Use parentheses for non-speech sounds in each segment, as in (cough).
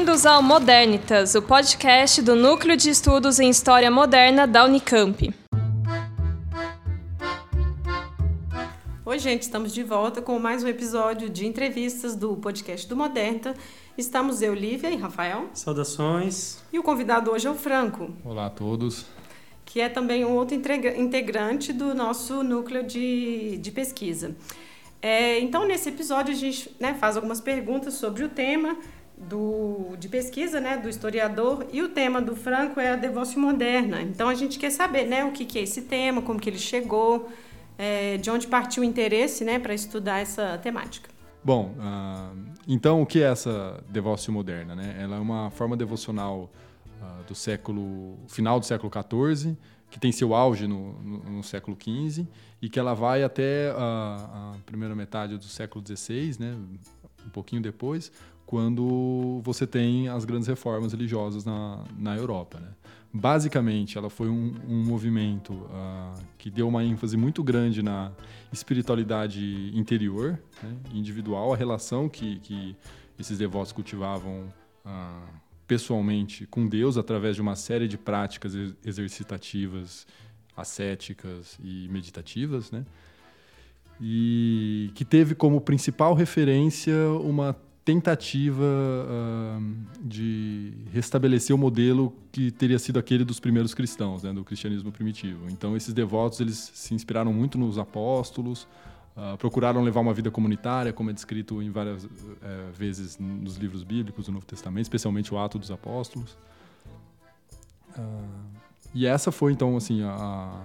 Bem-vindos ao Modernitas, o podcast do Núcleo de Estudos em História Moderna da Unicamp. Oi, gente, estamos de volta com mais um episódio de entrevistas do podcast do Modernita. Estamos eu, Lívia e Rafael. Saudações. E o convidado hoje é o Franco. Olá a todos. Que é também um outro integrante do nosso núcleo de, de pesquisa. É, então, nesse episódio, a gente né, faz algumas perguntas sobre o tema do, de pesquisa né, do historiador e o tema do Franco é a devoção moderna. Então, a gente quer saber né, o que, que é esse tema, como que ele chegou, é, de onde partiu o interesse né, para estudar essa temática. Bom, uh, então o que é essa devoção moderna? Né? Ela é uma forma devocional uh, do século final do século XIV, que tem seu auge no, no, no século XV e que ela vai até a, a primeira metade do século XVI, né? um pouquinho depois, quando você tem as grandes reformas religiosas na, na Europa. Né? Basicamente, ela foi um, um movimento uh, que deu uma ênfase muito grande na espiritualidade interior, né, individual, a relação que, que esses devotos cultivavam uh, pessoalmente com Deus através de uma série de práticas exercitativas, ascéticas e meditativas, né? E que teve como principal referência uma tentativa uh, de restabelecer o modelo que teria sido aquele dos primeiros cristãos, né, do cristianismo primitivo. Então, esses devotos eles se inspiraram muito nos apóstolos, uh, procuraram levar uma vida comunitária, como é descrito em várias uh, vezes nos livros bíblicos do Novo Testamento, especialmente o Ato dos Apóstolos. Ah, e essa foi, então, assim, a,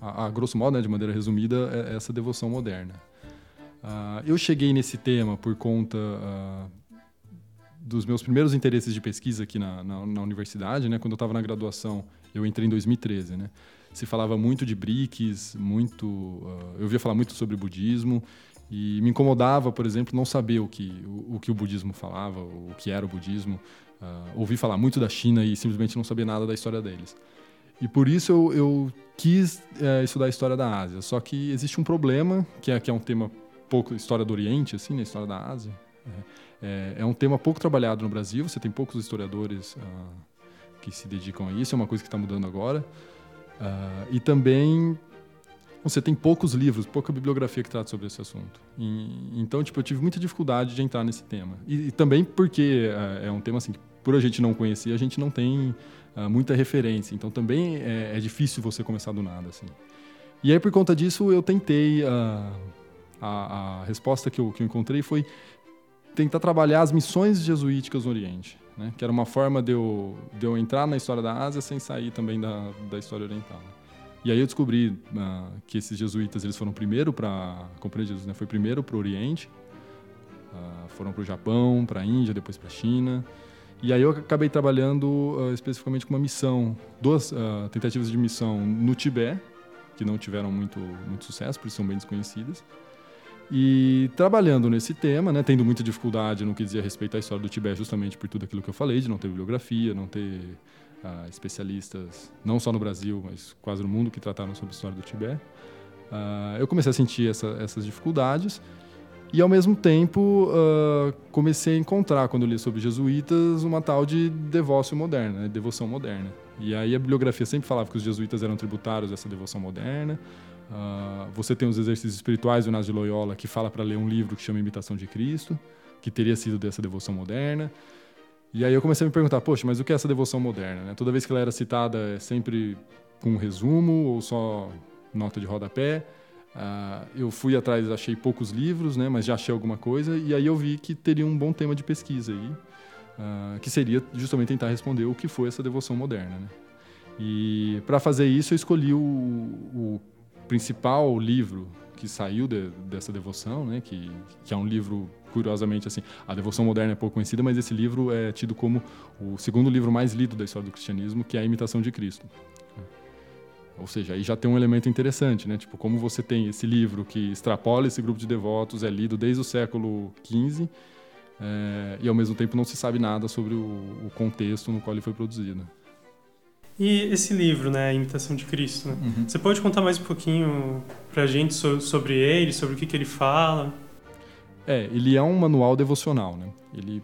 a, a grosso modo, né, de maneira resumida, é essa devoção moderna. Uh, eu cheguei nesse tema por conta uh, dos meus primeiros interesses de pesquisa aqui na, na, na universidade, né? Quando eu estava na graduação, eu entrei em 2013, né? Se falava muito de BRICS, muito, uh, eu ouvia falar muito sobre budismo e me incomodava, por exemplo, não saber o que o, o que o budismo falava, o que era o budismo. ouvi falar muito da China e simplesmente não sabia nada da história deles. E por isso eu, eu quis é, estudar a história da Ásia. Só que existe um problema, que é, que é um tema pouco história do Oriente, assim, na né, história da Ásia. É, é, é, um tema pouco trabalhado no Brasil. Você tem poucos historiadores uh, que se dedicam a isso. É uma coisa que está mudando agora. Uh, e também você tem poucos livros, pouca bibliografia que trata sobre esse assunto. E, então, tipo, eu tive muita dificuldade de entrar nesse tema. E, e também porque uh, é um tema assim que, por a gente não conhecer, a gente não tem muita referência. Então, também é, é, difícil você começar do nada, assim. E aí, por conta disso, eu tentei a, a resposta que eu, que eu encontrei foi tentar trabalhar as missões jesuíticas no Oriente, né? que era uma forma de eu, de eu entrar na história da Ásia sem sair também da, da história oriental. E aí eu descobri uh, que esses jesuítas eles foram primeiro para compreender Jesus, né? Foi primeiro para o Oriente, uh, foram para o Japão, para a Índia, depois para a China. E aí eu acabei trabalhando uh, especificamente com uma missão, duas tentativas de missão no Tibete, que não tiveram muito muito sucesso, por isso são bem desconhecidas. E trabalhando nesse tema, né, tendo muita dificuldade no que dizia respeito à história do Tibete, justamente por tudo aquilo que eu falei, de não ter bibliografia, não ter uh, especialistas, não só no Brasil, mas quase no mundo, que trataram sobre a história do Tibete. Uh, eu comecei a sentir essa, essas dificuldades e, ao mesmo tempo, uh, comecei a encontrar, quando li sobre jesuítas, uma tal de devoção moderna, né, devoção moderna. E aí a bibliografia sempre falava que os jesuítas eram tributários dessa devoção moderna, Uh, você tem os exercícios espirituais do Inácio de Loyola, que fala para ler um livro que chama Imitação de Cristo, que teria sido dessa devoção moderna. E aí eu comecei a me perguntar, poxa, mas o que é essa devoção moderna? Né? Toda vez que ela era citada é sempre com um resumo ou só nota de rodapé. Uh, eu fui atrás, achei poucos livros, né, mas já achei alguma coisa, e aí eu vi que teria um bom tema de pesquisa aí, uh, que seria justamente tentar responder o que foi essa devoção moderna. Né? E para fazer isso eu escolhi o, o principal livro que saiu de, dessa devoção, né, que, que é um livro curiosamente assim, a devoção moderna é pouco conhecida, mas esse livro é tido como o segundo livro mais lido da história do cristianismo, que é a Imitação de Cristo. Ou seja, aí já tem um elemento interessante, né? Tipo, como você tem esse livro que extrapola esse grupo de devotos, é lido desde o século XV, é, e ao mesmo tempo não se sabe nada sobre o, o contexto no qual ele foi produzido. E esse livro, né, Imitação de Cristo, né? uhum. você pode contar mais um pouquinho pra gente so sobre ele, sobre o que, que ele fala? É, ele é um manual devocional, né? Ele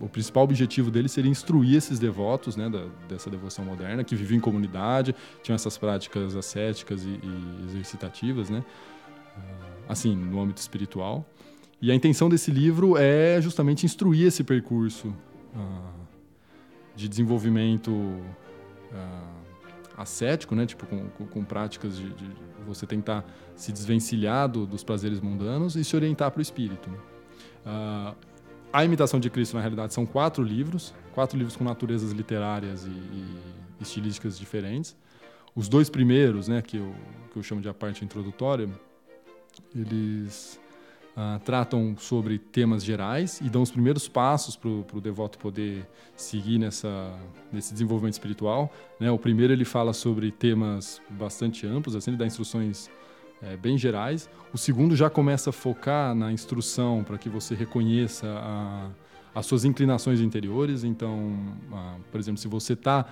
o principal objetivo dele seria instruir esses devotos né, da, dessa devoção moderna, que viviam em comunidade, tinham essas práticas ascéticas e, e exercitativas, né, assim, no âmbito espiritual. E a intenção desse livro é justamente instruir esse percurso uh, de desenvolvimento uh, ascético, né? Tipo, com, com, com práticas de, de, você tentar se desvencilhar do, dos prazeres mundanos e se orientar para o espírito. Uh, a Imitação de Cristo, na realidade, são quatro livros, quatro livros com naturezas literárias e, e estilísticas diferentes. Os dois primeiros, né, que eu, que eu chamo de a parte introdutória, eles uh, tratam sobre temas gerais e dão os primeiros passos para o devoto poder seguir nessa, nesse desenvolvimento espiritual. Né? O primeiro ele fala sobre temas bastante amplos, assim, ele dá instruções é, bem gerais. O segundo já começa a focar na instrução para que você reconheça a, as suas inclinações interiores. Então, uh, por exemplo, se você está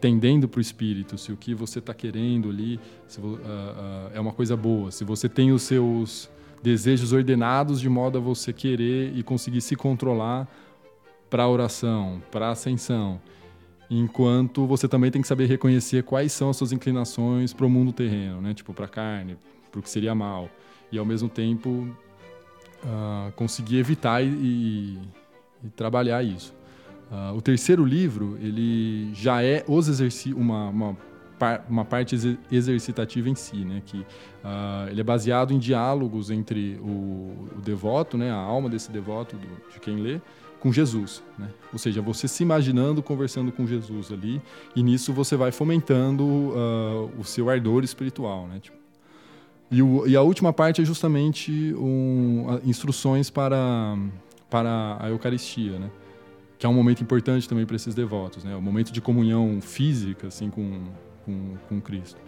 tendendo para o espírito, se o que você está querendo ali se, uh, uh, é uma coisa boa, se você tem os seus desejos ordenados de modo a você querer e conseguir se controlar para a oração, para a ascensão. Enquanto você também tem que saber reconhecer quais são as suas inclinações para o mundo terreno, né? Tipo, para a carne, para o que seria mal. E ao mesmo tempo uh, conseguir evitar e, e, e trabalhar isso. Uh, o terceiro livro, ele já é os uma, uma uma parte exercitativa em si, né? Que uh, ele é baseado em diálogos entre o, o, devoto, né? A alma desse devoto, do, de quem lê, com Jesus, né? Ou seja, você se imaginando conversando com Jesus ali, e nisso você vai fomentando uh, o seu ardor espiritual, né? Tipo, e, o, e, a última parte é justamente um, instruções para, para a Eucaristia, né? que é um momento importante também para esses devotos, né? O momento de comunhão física, assim, com, com, com Cristo.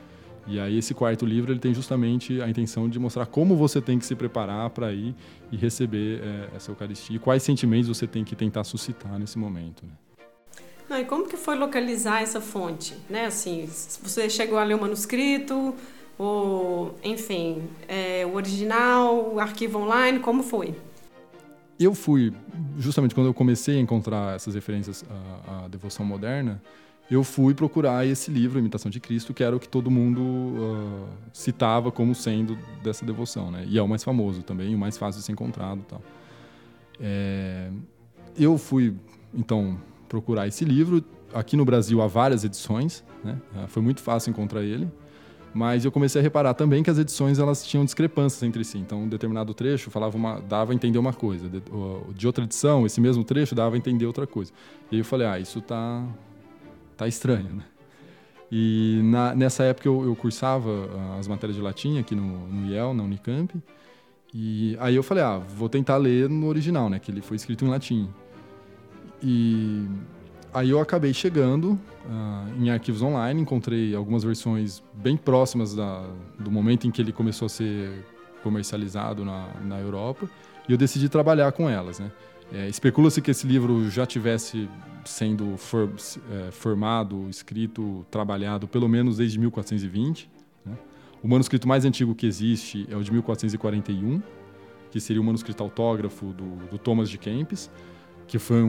E aí esse quarto livro ele tem justamente a intenção de mostrar como você tem que se preparar para ir e receber é, essa Eucaristia e quais sentimentos você tem que tentar suscitar nesse momento. Né? Não, e como que foi localizar essa fonte? Né? Assim, você chegou a ler o manuscrito, ou, enfim, é, o original, o arquivo online, como foi? Eu fui, justamente quando eu comecei a encontrar essas referências à, à devoção moderna, eu fui procurar esse livro, Imitação de Cristo, que era o que todo mundo uh, citava como sendo dessa devoção, né? E é o mais famoso também, o mais fácil de ser encontrado, tal. É, eu fui então procurar esse livro. Aqui no Brasil há várias edições, né? Uh, foi muito fácil encontrar ele. Mas eu comecei a reparar também que as edições elas tinham discrepâncias entre si. Então, um determinado trecho falava uma, dava a entender uma coisa, de, de outra edição, esse mesmo trecho dava a entender outra coisa. E aí eu falei, ah, isso tá tá estranho, né? E na, nessa época eu, eu, cursava ah, as matérias de latim aqui no, no IEL, na Unicamp. E aí eu falei, ah, vou tentar ler no original, né? Que ele foi escrito em latim. E aí eu acabei chegando uh, em arquivos online, encontrei algumas versões bem próximas da, do momento em que ele começou a ser comercializado na, na Europa. E eu decidi trabalhar com elas, né? É, Especula-se que esse livro já tivesse sendo for, é, formado, escrito, trabalhado pelo menos desde 1420. Né? O manuscrito mais antigo que existe é o de 1441, que seria o manuscrito autógrafo do, do Thomas de Kempis, que foi um,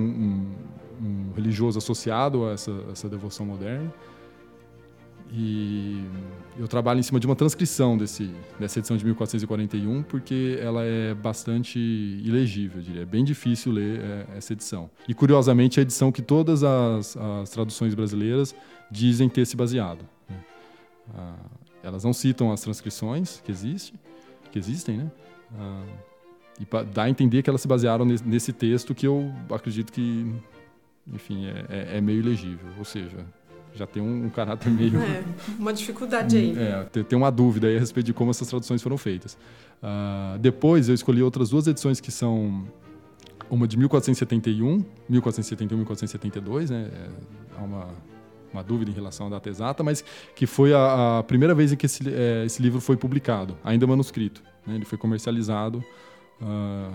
um, um religioso associado a essa, essa devoção moderna. E eu trabalho em cima de uma transcrição desse, dessa edição de 1441, porque ela é bastante ilegível, eu diria. É bem difícil ler é, essa edição. E, curiosamente, é a edição que todas as, as traduções brasileiras dizem ter se baseado. Né? Ah, elas não citam as transcrições que, existe, que existem, né? Ah, e dá a entender que elas se basearam nesse, texto que eu acredito que, enfim, é, é, é meio ilegível. Ou seja, já tem um, um caráter meio. É, uma dificuldade aí. É, tem, tem uma dúvida aí a respeito de como essas traduções foram feitas. Uh, depois eu escolhi outras duas edições que são uma de 1471, 1471 1472, né? É, há uma, uma dúvida em relação à data exata, mas que foi a, a primeira vez em que esse, é, esse, livro foi publicado, ainda manuscrito. Né? Ele foi comercializado uh,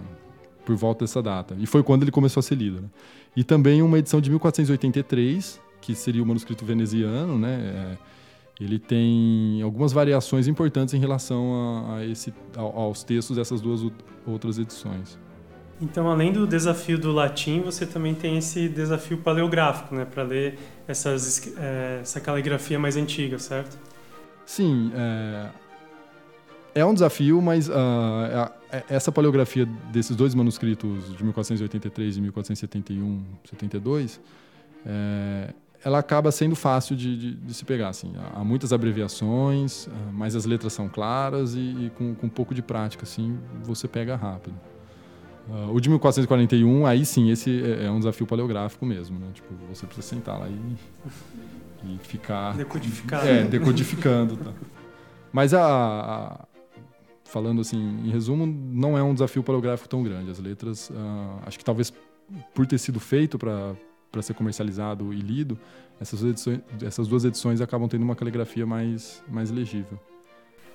por volta dessa data. E foi quando ele começou a ser lido. Né? E também uma edição de 1483, que seria o manuscrito veneziano, né? É, ele tem algumas variações importantes em relação a, a esse, a, aos textos dessas duas outras edições. Então, além do desafio do latim, você também tem esse desafio paleográfico, né, para ler essas, é, essa caligrafia mais antiga, certo? Sim, é, é um desafio, mas uh, essa paleografia desses dois manuscritos de 1483 e 1471, 72, é, ela acaba sendo fácil de, de, de, se pegar. Assim. Há muitas abreviações, ah, mas as letras são claras e, e com, com, um pouco de prática assim, você pega rápido. Uh, o de 1441, aí sim, esse é, é, um desafio paleográfico mesmo. Né? Tipo, você precisa sentar lá e, e ficar... Decodificando. É, decodificando. tá. Mas a, a, falando assim, em resumo, não é um desafio paleográfico tão grande. As letras, uh, acho que talvez por ter sido feito para para ser comercializado e lido, essas, edições, essas duas edições acabam tendo uma caligrafia mais, mais legível.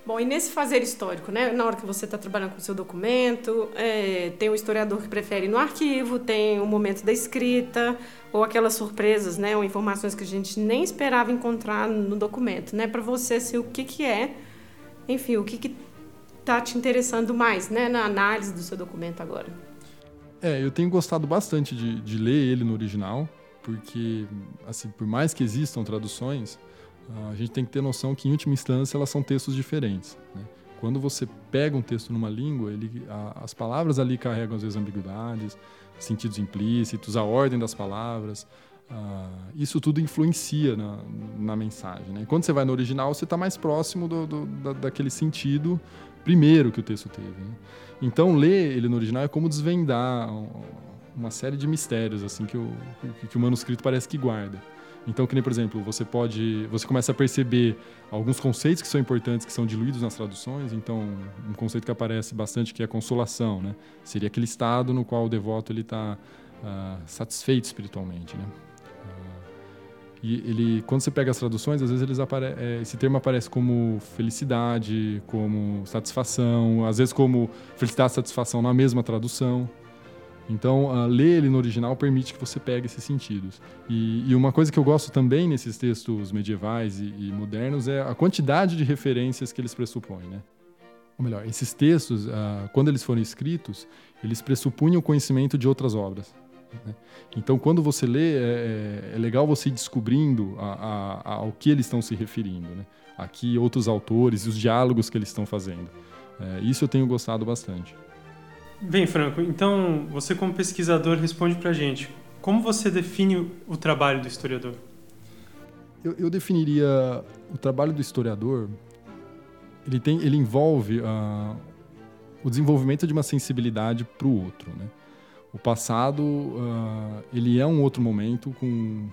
Bom, e nesse fazer histórico, né? Na hora que você está trabalhando com o seu documento, é, tem um historiador que prefere ir no arquivo, tem o momento da escrita, ou aquelas surpresas, né? Ou informações que a gente nem esperava encontrar no documento, né? Para você, assim, o que, que é, enfim, o que que está te interessando mais, né? Na análise do seu documento agora. É, eu tenho gostado bastante de, de ler ele no original, porque, assim, por mais que existam traduções, a gente tem que ter noção que, em última instância, elas são textos diferentes. Né? Quando você pega um texto numa língua, ele, a, as palavras ali carregam, às vezes, ambiguidades, sentidos implícitos, a ordem das palavras. Uh, isso tudo influencia na, na mensagem. Né? Quando você vai no original, você está mais próximo do, do, da, daquele sentido primeiro que o texto teve. Né? Então, ler ele no original é como desvendar uma série de mistérios assim que o, que o manuscrito parece que guarda. Então, que nem, por exemplo, você pode, você começa a perceber alguns conceitos que são importantes, que são diluídos nas traduções. Então, um conceito que aparece bastante que é consolação, né? Seria aquele estado no qual o devoto ele está uh, satisfeito espiritualmente, né? E ele, quando você pega as traduções, às vezes eles é, esse termo aparece como felicidade, como satisfação, às vezes como felicidade e satisfação na mesma tradução. Então, uh, ler ele no original permite que você pegue esses sentidos. E, e uma coisa que eu gosto também nesses textos medievais e, e, modernos é a quantidade de referências que eles pressupõem, né? Ou melhor, esses textos, uh, quando eles foram escritos, eles pressupunham o conhecimento de outras obras. Né? Então, quando você lê, é, é, é legal você ir descobrindo a, a, a, ao que eles estão se referindo. Né? Aqui, outros autores e os diálogos que eles estão fazendo. É, isso eu tenho gostado bastante. Bem, Franco, então você, como pesquisador, responde para a gente. Como você define o trabalho do historiador? Eu, eu definiria o trabalho do historiador. Ele, tem, ele envolve uh, o desenvolvimento de uma sensibilidade para o outro. Né? O passado, uh, ele é um outro momento com,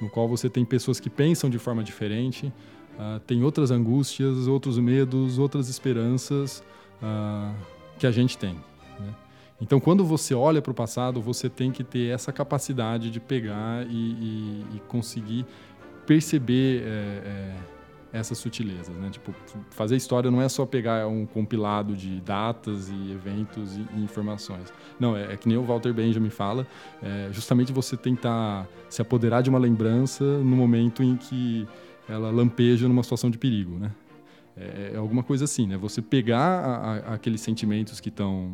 no qual você tem pessoas que pensam de forma diferente, uh, tem outras angústias, outros medos, outras esperanças uh, que a gente tem. Né? Então, quando você olha para o passado, você tem que ter essa capacidade de pegar e, e, e conseguir perceber é, é, essas sutilezas, né? Tipo, fazer história não é só pegar um compilado de datas e eventos e, informações. Não, é, é, que nem o Walter Benjamin fala, é justamente você tentar se apoderar de uma lembrança no momento em que ela lampeja numa situação de perigo, né? É, é alguma coisa assim, né? Você pegar a, a, aqueles sentimentos que estão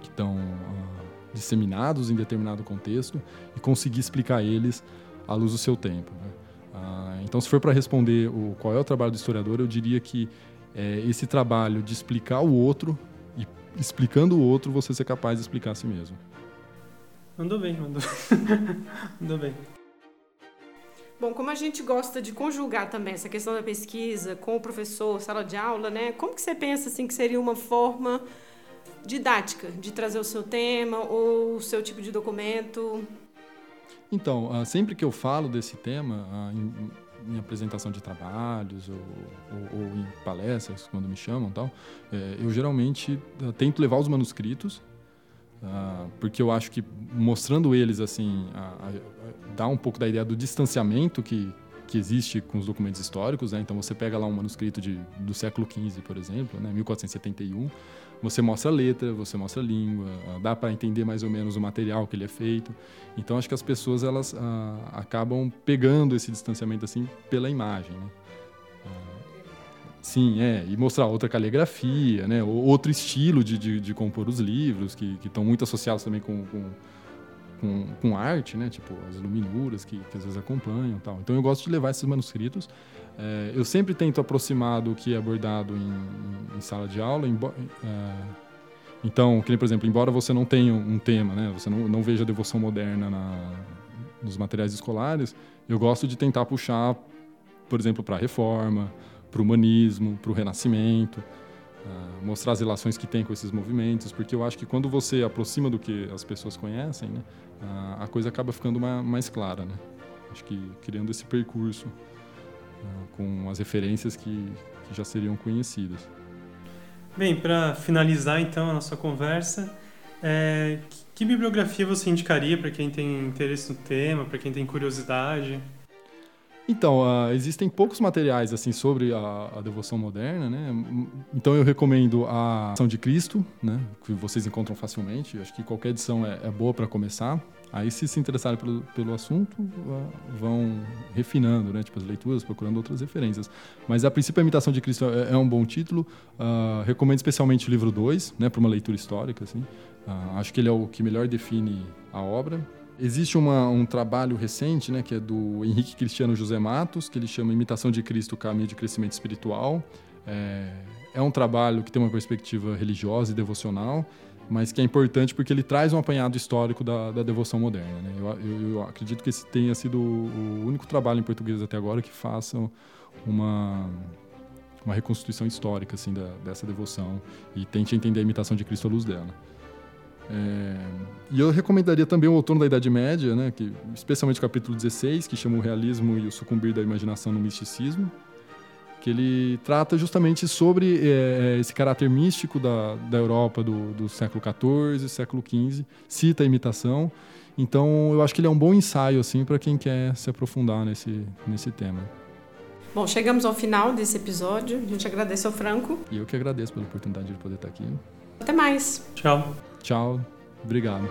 que estão uh, disseminados em determinado contexto e conseguir explicar eles à luz do seu tempo. Né? Ah, então, se for para responder o, qual é o trabalho do historiador, eu diria que é esse trabalho de explicar o outro e explicando o outro, você ser capaz de explicar a si mesmo. Mandou bem, mandou, (laughs) mandou bem. Bom, como a gente gosta de conjugar também essa questão da pesquisa com o professor, sala de aula, né? Como que você pensa assim que seria uma forma didática de trazer o seu tema ou o seu tipo de documento? Então, ah, sempre que eu falo desse tema, ah, em, em apresentação de trabalhos ou, ou, ou, em palestras, quando me chamam tal, é, eu geralmente ah, tento levar os manuscritos, porque eu acho que mostrando eles assim, dá um pouco da ideia do distanciamento que, que existe com os documentos históricos. Né? Então, você pega lá um manuscrito de, do século XV, por exemplo, né? 1471, você mostra a letra, você mostra a língua, ah, dá para entender mais ou menos o material que ele é feito. Então acho que as pessoas elas ah, acabam pegando esse distanciamento assim pela imagem. Né? Ah, Sim, é. E mostrar outra caligrafia, né? Outro estilo de, de, de compor os livros, que estão muito associados também com, com, com, com, arte, né? Tipo, as iluminuras que, que às vezes acompanham tal. Então eu gosto de levar esses manuscritos. É, eu sempre tento aproximar do que é abordado em, em sala de aula. Em, é, então, que, por exemplo, embora você não tenha um tema, né? Você não, não veja a devoção moderna na, nos materiais escolares, eu gosto de tentar puxar, por exemplo, para a reforma, para o humanismo, para o renascimento, uh, mostrar as relações que tem com esses movimentos, porque eu acho que quando você aproxima do que as pessoas conhecem, né, uh, a coisa acaba ficando mais, mais, clara, né? Acho que criando esse percurso uh, com as referências que, que já seriam conhecidas. Bem, para finalizar então a nossa conversa, é, que bibliografia você indicaria para quem tem interesse no tema, para quem tem curiosidade? Então, uh, existem poucos materiais assim sobre a, a, devoção moderna, né? Então eu recomendo a Ação de Cristo, né? Que vocês encontram facilmente. Acho que qualquer edição é, é boa para começar. Aí, se se interessarem pelo, pelo assunto, uh, vão refinando, né? Tipo as leituras, procurando outras referências. Mas a princípio a Imitação de Cristo é, é um bom título. Uh, recomendo especialmente o livro 2, né? Para uma leitura histórica, assim. acho que ele é o que melhor define a obra. Existe uma, um trabalho recente, né, que é do Henrique Cristiano José Matos, que ele chama Imitação de Cristo, Caminho de Crescimento Espiritual. É, é um trabalho que tem uma perspectiva religiosa e devocional, mas que é importante porque ele traz um apanhado histórico da, da devoção moderna. Né? Eu, eu, eu, acredito que esse tenha sido o único trabalho em português até agora que faça uma, uma reconstituição histórica assim, da, dessa devoção e tente entender a imitação de Cristo à luz dela. É, e eu recomendaria também o Outono da Idade Média, né, que, especialmente o capítulo 16, que chama o Realismo e o Sucumbir da Imaginação no Misticismo, que ele trata justamente sobre é, esse caráter místico da, da Europa do, do século XIV, século XV, cita a imitação. Então, eu acho que ele é um bom ensaio assim para quem quer se aprofundar nesse, nesse tema. Bom, chegamos ao final desse episódio. A gente agradece ao Franco. E eu que agradeço pela oportunidade de poder estar aqui. Até mais. Tchau. Tchau, obrigado.